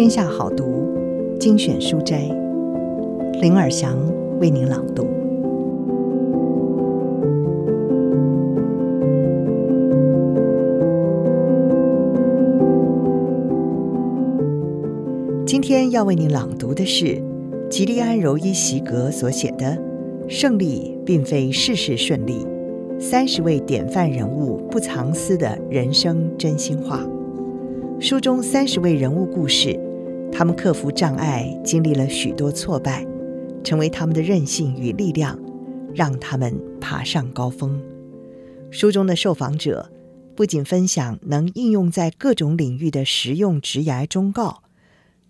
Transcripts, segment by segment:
天下好读精选书斋，林尔祥为您朗读。今天要为您朗读的是吉利安·柔伊席格所写的《胜利并非事事顺利》，三十位典范人物不藏私的人生真心话。书中三十位人物故事，他们克服障碍，经历了许多挫败，成为他们的韧性与力量，让他们爬上高峰。书中的受访者不仅分享能应用在各种领域的实用职涯忠告，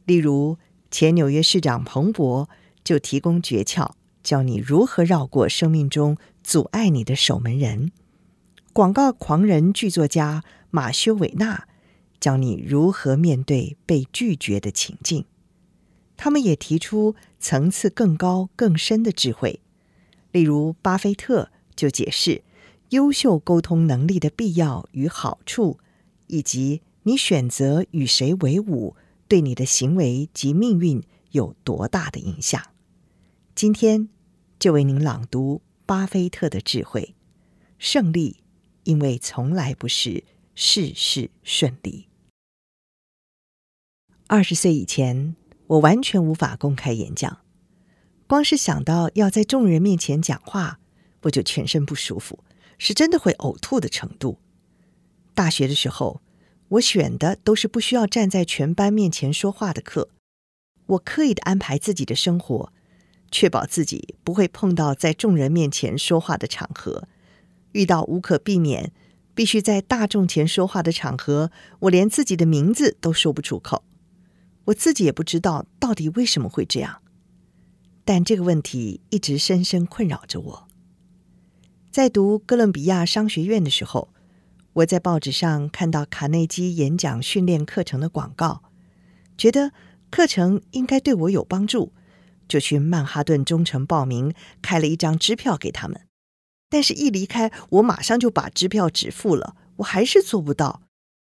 例如前纽约市长彭博就提供诀窍，教你如何绕过生命中阻碍你的守门人；广告狂人剧作家马修·韦纳。教你如何面对被拒绝的情境。他们也提出层次更高、更深的智慧。例如，巴菲特就解释优秀沟通能力的必要与好处，以及你选择与谁为伍对你的行为及命运有多大的影响。今天就为您朗读巴菲特的智慧：胜利，因为从来不是事事顺利。二十岁以前，我完全无法公开演讲，光是想到要在众人面前讲话，我就全身不舒服，是真的会呕吐的程度。大学的时候，我选的都是不需要站在全班面前说话的课，我刻意的安排自己的生活，确保自己不会碰到在众人面前说话的场合。遇到无可避免必须在大众前说话的场合，我连自己的名字都说不出口。我自己也不知道到底为什么会这样，但这个问题一直深深困扰着我。在读哥伦比亚商学院的时候，我在报纸上看到卡内基演讲训练课程的广告，觉得课程应该对我有帮助，就去曼哈顿中城报名，开了一张支票给他们。但是，一离开，我马上就把支票纸付了，我还是做不到，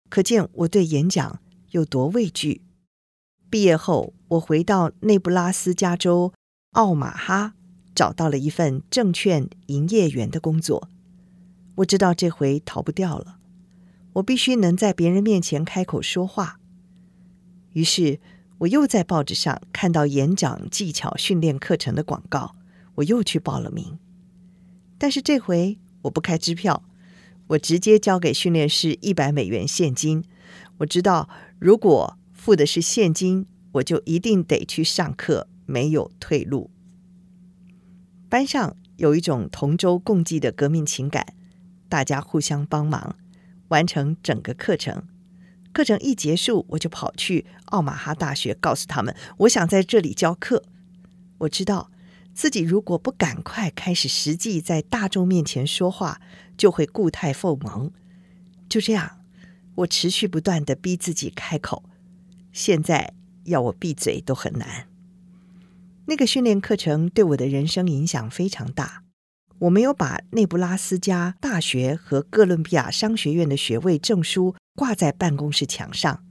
可见我对演讲有多畏惧。毕业后，我回到内布拉斯加州奥马哈，找到了一份证券营业员的工作。我知道这回逃不掉了，我必须能在别人面前开口说话。于是，我又在报纸上看到演讲技巧训练课程的广告，我又去报了名。但是这回我不开支票，我直接交给训练师一百美元现金。我知道，如果付的是现金，我就一定得去上课，没有退路。班上有一种同舟共济的革命情感，大家互相帮忙，完成整个课程。课程一结束，我就跑去奥马哈大学，告诉他们我想在这里教课。我知道自己如果不赶快开始实际在大众面前说话，就会故态复萌。就这样，我持续不断的逼自己开口。现在要我闭嘴都很难。那个训练课程对我的人生影响非常大。我没有把内布拉斯加大学和哥伦比亚商学院的学位证书挂在办公室墙上，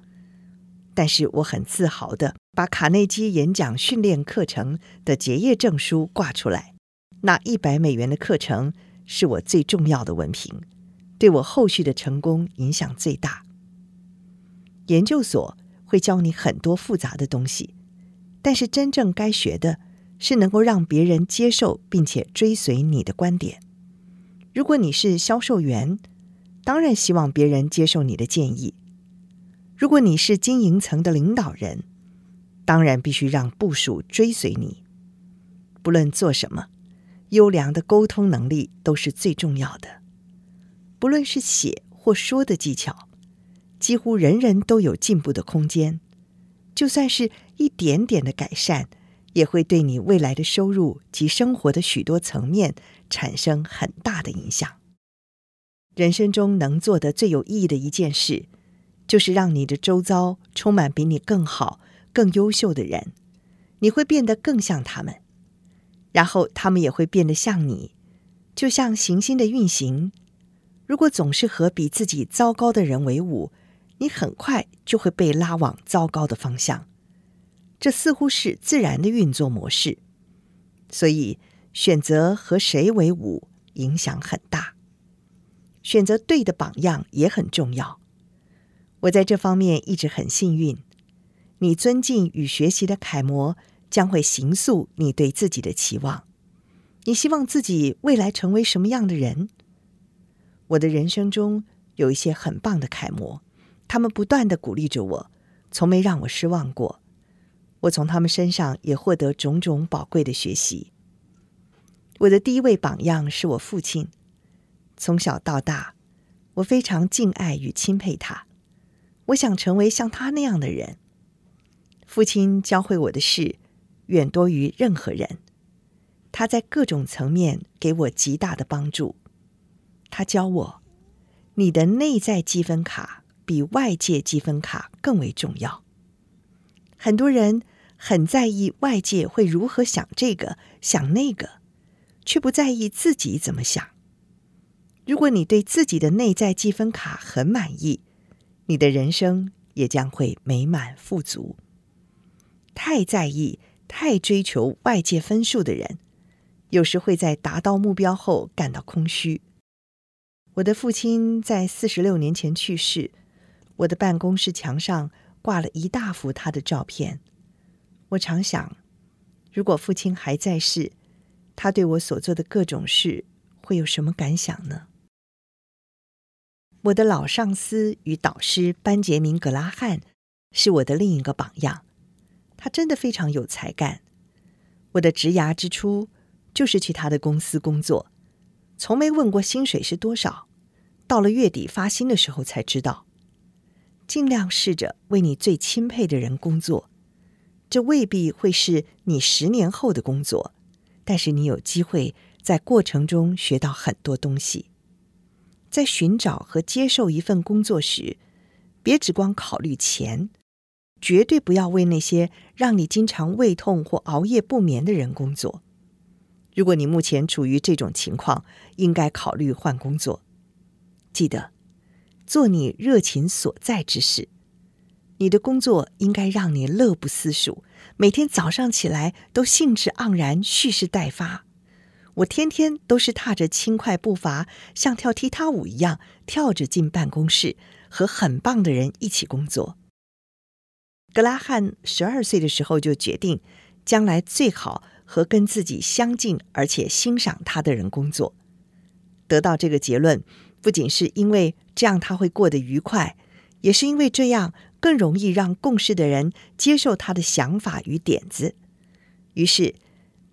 但是我很自豪地把卡内基演讲训练课程的结业证书挂出来。那一百美元的课程是我最重要的文凭，对我后续的成功影响最大。研究所。会教你很多复杂的东西，但是真正该学的是能够让别人接受并且追随你的观点。如果你是销售员，当然希望别人接受你的建议；如果你是经营层的领导人，当然必须让部属追随你。不论做什么，优良的沟通能力都是最重要的。不论是写或说的技巧。几乎人人都有进步的空间，就算是一点点的改善，也会对你未来的收入及生活的许多层面产生很大的影响。人生中能做的最有意义的一件事，就是让你的周遭充满比你更好、更优秀的人，你会变得更像他们，然后他们也会变得像你，就像行星的运行。如果总是和比自己糟糕的人为伍，你很快就会被拉往糟糕的方向，这似乎是自然的运作模式。所以，选择和谁为伍影响很大，选择对的榜样也很重要。我在这方面一直很幸运。你尊敬与学习的楷模，将会形塑你对自己的期望。你希望自己未来成为什么样的人？我的人生中有一些很棒的楷模，他们不断地鼓励着我，从没让我失望过。我从他们身上也获得种种宝贵的学习。我的第一位榜样是我父亲。从小到大，我非常敬爱与钦佩他。我想成为像他那样的人。父亲教会我的事远多于任何人。他在各种层面给我极大的帮助。他教我，你的内在积分卡比外界积分卡更为重要。很多人很在意外界会如何想这个想那个，却不在意自己怎么想。如果你对自己的内在积分卡很满意，你的人生也将会美满富足。太在意、太追求外界分数的人，有时会在达到目标后感到空虚。我的父亲在四十六年前去世，我的办公室墙上挂了一大幅他的照片。我常想，如果父亲还在世，他对我所做的各种事会有什么感想呢？我的老上司与导师班杰明·格拉汉是我的另一个榜样，他真的非常有才干。我的职涯之初就是去他的公司工作，从没问过薪水是多少，到了月底发薪的时候才知道。尽量试着为你最钦佩的人工作，这未必会是你十年后的工作，但是你有机会在过程中学到很多东西。在寻找和接受一份工作时，别只光考虑钱，绝对不要为那些让你经常胃痛或熬夜不眠的人工作。如果你目前处于这种情况，应该考虑换工作。记得做你热情所在之事，你的工作应该让你乐不思蜀，每天早上起来都兴致盎然、蓄势待发。我天天都是踏着轻快步伐，像跳踢踏舞一样跳着进办公室，和很棒的人一起工作。格拉汉十二岁的时候就决定，将来最好和跟自己相近而且欣赏他的人工作。得到这个结论，不仅是因为这样他会过得愉快，也是因为这样更容易让共事的人接受他的想法与点子。于是。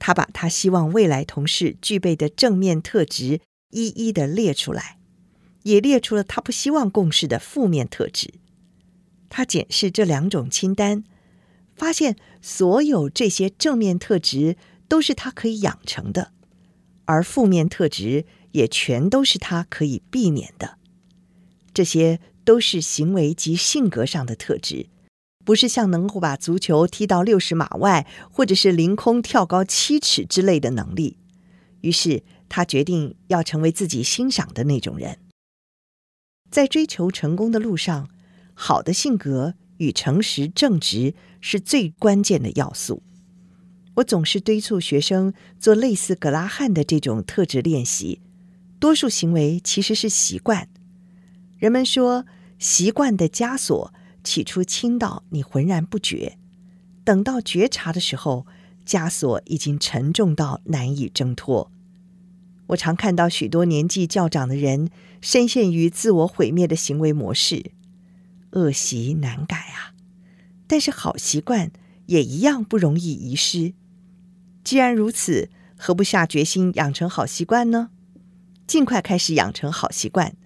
他把他希望未来同事具备的正面特质一一的列出来，也列出了他不希望共事的负面特质。他检视这两种清单，发现所有这些正面特质都是他可以养成的，而负面特质也全都是他可以避免的。这些都是行为及性格上的特质。不是像能够把足球踢到六十码外，或者是凌空跳高七尺之类的能力。于是他决定要成为自己欣赏的那种人。在追求成功的路上，好的性格与诚实正直是最关键的要素。我总是敦促学生做类似格拉汉的这种特质练习。多数行为其实是习惯。人们说，习惯的枷锁。起初轻到你浑然不觉，等到觉察的时候，枷锁已经沉重到难以挣脱。我常看到许多年纪较长的人深陷于自我毁灭的行为模式，恶习难改啊！但是好习惯也一样不容易遗失。既然如此，何不下决心养成好习惯呢？尽快开始养成好习惯，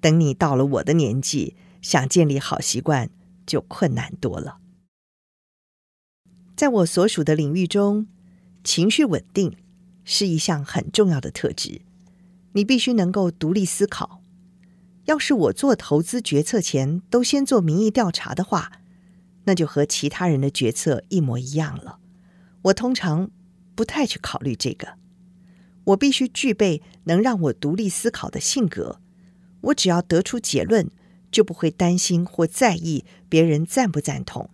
等你到了我的年纪。想建立好习惯就困难多了。在我所属的领域中，情绪稳定是一项很重要的特质。你必须能够独立思考。要是我做投资决策前都先做民意调查的话，那就和其他人的决策一模一样了。我通常不太去考虑这个。我必须具备能让我独立思考的性格。我只要得出结论。就不会担心或在意别人赞不赞同。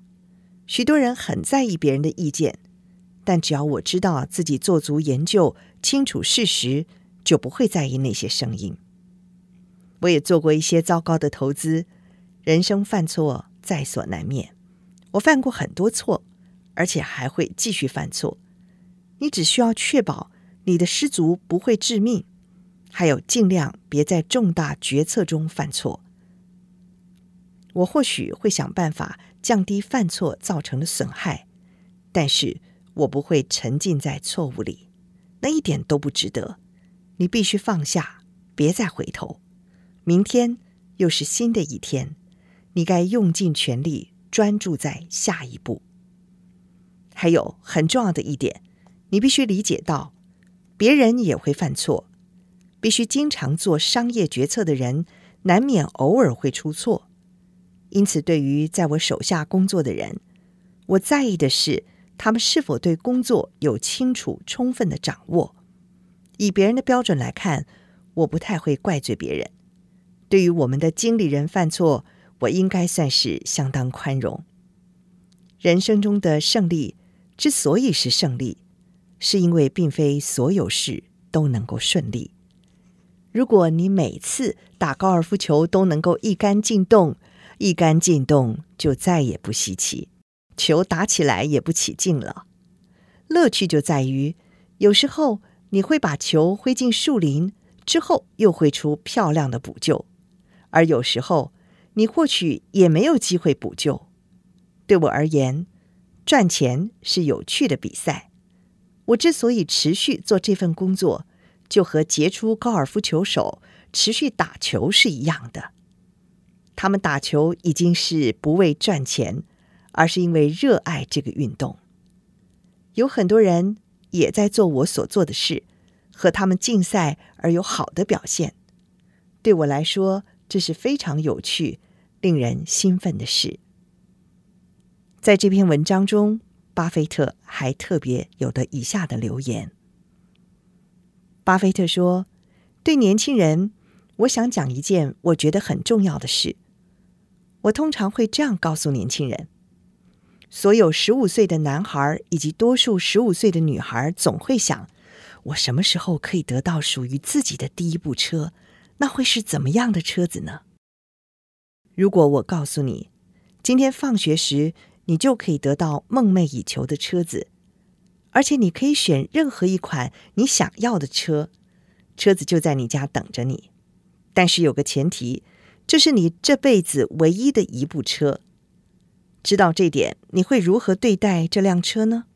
许多人很在意别人的意见，但只要我知道自己做足研究、清楚事实，就不会在意那些声音。我也做过一些糟糕的投资，人生犯错在所难免。我犯过很多错，而且还会继续犯错。你只需要确保你的失足不会致命，还有尽量别在重大决策中犯错。我或许会想办法降低犯错造成的损害，但是我不会沉浸在错误里，那一点都不值得。你必须放下，别再回头。明天又是新的一天，你该用尽全力专注在下一步。还有很重要的一点，你必须理解到，别人也会犯错。必须经常做商业决策的人，难免偶尔会出错。因此，对于在我手下工作的人，我在意的是他们是否对工作有清楚、充分的掌握。以别人的标准来看，我不太会怪罪别人。对于我们的经理人犯错，我应该算是相当宽容。人生中的胜利之所以是胜利，是因为并非所有事都能够顺利。如果你每次打高尔夫球都能够一杆进洞，一杆进洞就再也不稀奇，球打起来也不起劲了。乐趣就在于，有时候你会把球挥进树林，之后又挥出漂亮的补救。而有时候，你或许也没有机会补救。对我而言，赚钱是有趣的比赛。我之所以持续做这份工作，就和杰出高尔夫球手持续打球是一样的。他们打球已经是不为赚钱，而是因为热爱这个运动。有很多人也在做我所做的事，和他们竞赛而有好的表现。对我来说，这是非常有趣、令人兴奋的事。在这篇文章中，巴菲特还特别有了以下的留言。巴菲特说：“对年轻人，我想讲一件我觉得很重要的事。我通常会这样告诉年轻人：所有十五岁的男孩以及多数十五岁的女孩，总会想：我什么时候可以得到属于自己的第一部车？”那会是怎么样的车子呢？如果我告诉你，今天放学时你就可以得到梦寐以求的车子，而且你可以选任何一款你想要的车，车子就在你家等着你。但是有个前提，这是你这辈子唯一的一部车。知道这点，你会如何对待这辆车呢？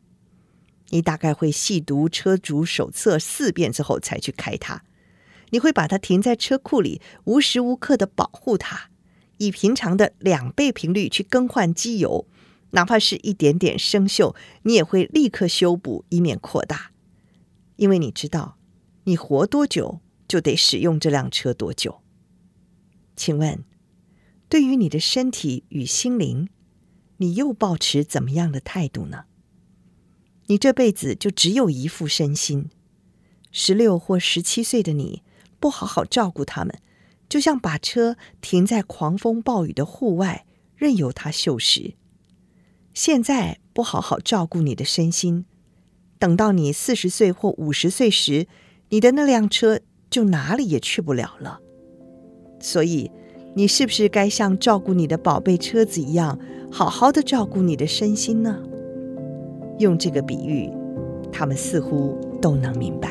你大概会细读车主手册四遍之后才去开它。你会把它停在车库里，无时无刻的保护它，以平常的两倍频率去更换机油，哪怕是一点点生锈，你也会立刻修补，以免扩大。因为你知道，你活多久就得使用这辆车多久。请问，对于你的身体与心灵，你又抱持怎么样的态度呢？你这辈子就只有一副身心，十六或十七岁的你。不好好照顾他们，就像把车停在狂风暴雨的户外，任由它锈蚀。现在不好好照顾你的身心，等到你四十岁或五十岁时，你的那辆车就哪里也去不了了。所以，你是不是该像照顾你的宝贝车子一样，好好的照顾你的身心呢？用这个比喻，他们似乎都能明白。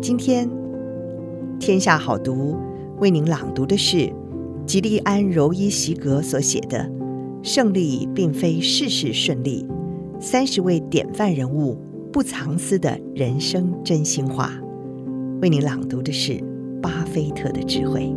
今天，天下好读为您朗读的是吉利安·柔伊席格所写的《胜利并非事事顺利》，三十位典范人物不藏私的人生真心话。为您朗读的是巴菲特的智慧。